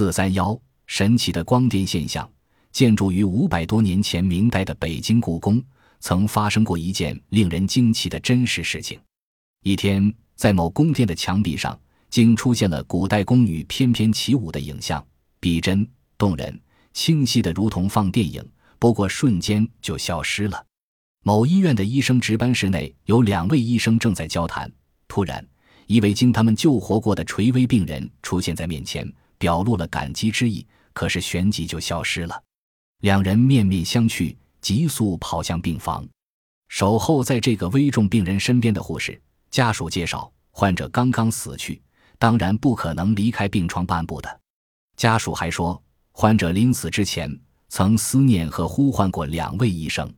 四三幺，神奇的光电现象。建筑于五百多年前，明代的北京故宫曾发生过一件令人惊奇的真实事情。一天，在某宫殿的墙壁上，竟出现了古代宫女翩翩起舞的影像，逼真动人，清晰的如同放电影。不过瞬间就消失了。某医院的医生值班室内有两位医生正在交谈，突然，一位经他们救活过的垂危病人出现在面前，表露了感激之意，可是旋即就消失了。两人面面相觑，急速跑向病房。守候在这个危重病人身边的护士家属介绍，患者刚刚死去，当然不可能离开病床半步的。家属还说，患者临死之前曾思念和呼唤过两位医生。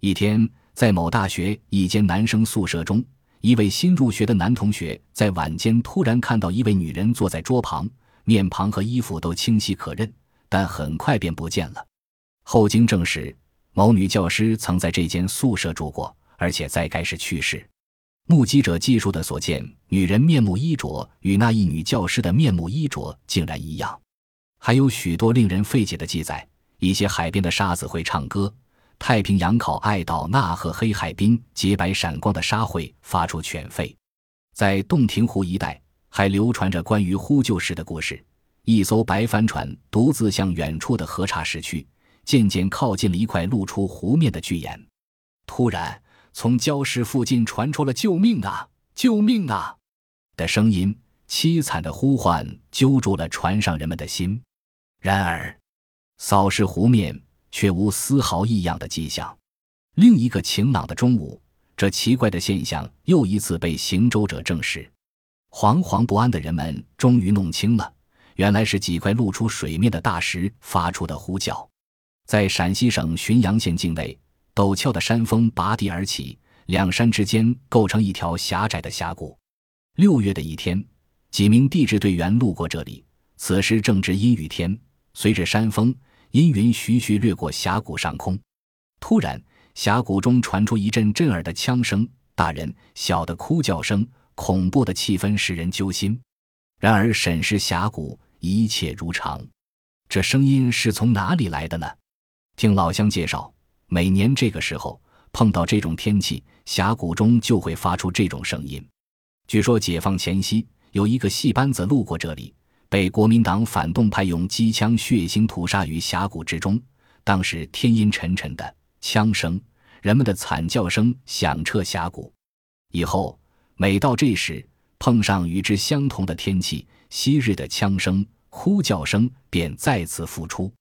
一天，在某大学一间男生宿舍中，一位新入学的男同学在晚间突然看到一位女人坐在桌旁，面庞和衣服都清晰可认，但很快便不见了。后经证实，某女教师曾在这间宿舍住过，而且在该时去世。目击者记述的所见，女人面目衣着与那一女教师的面目衣着竟然一样。还有许多令人费解的记载：一些海边的沙子会唱歌，太平洋考爱岛纳和黑海滨洁白闪光的沙会发出犬吠。在洞庭湖一带，还流传着关于呼救时的故事：一艘白帆船独自向远处的河岔驶去。渐渐靠近了一块露出湖面的巨岩，突然从礁石附近传出了“救命啊，救命啊”的声音，凄惨的呼唤揪住了船上人们的心。然而，扫视湖面却无丝毫异样的迹象。另一个晴朗的中午，这奇怪的现象又一次被行舟者证实。惶惶不安的人们终于弄清了，原来是几块露出水面的大石发出的呼叫。在陕西省浔阳县境内，陡峭的山峰拔地而起，两山之间构成一条狭窄的峡谷。六月的一天，几名地质队员路过这里，此时正值阴雨天。随着山峰，阴云徐徐掠过峡谷上空。突然，峡谷中传出一阵震耳的枪声、大人小的哭叫声，恐怖的气氛使人揪心。然而，审视峡谷，一切如常。这声音是从哪里来的呢？听老乡介绍，每年这个时候碰到这种天气，峡谷中就会发出这种声音。据说解放前夕，有一个戏班子路过这里，被国民党反动派用机枪血腥屠杀于峡谷之中。当时天阴沉沉的，枪声、人们的惨叫声响彻峡谷。以后每到这时，碰上与之相同的天气，昔日的枪声、哭叫声便再次复出。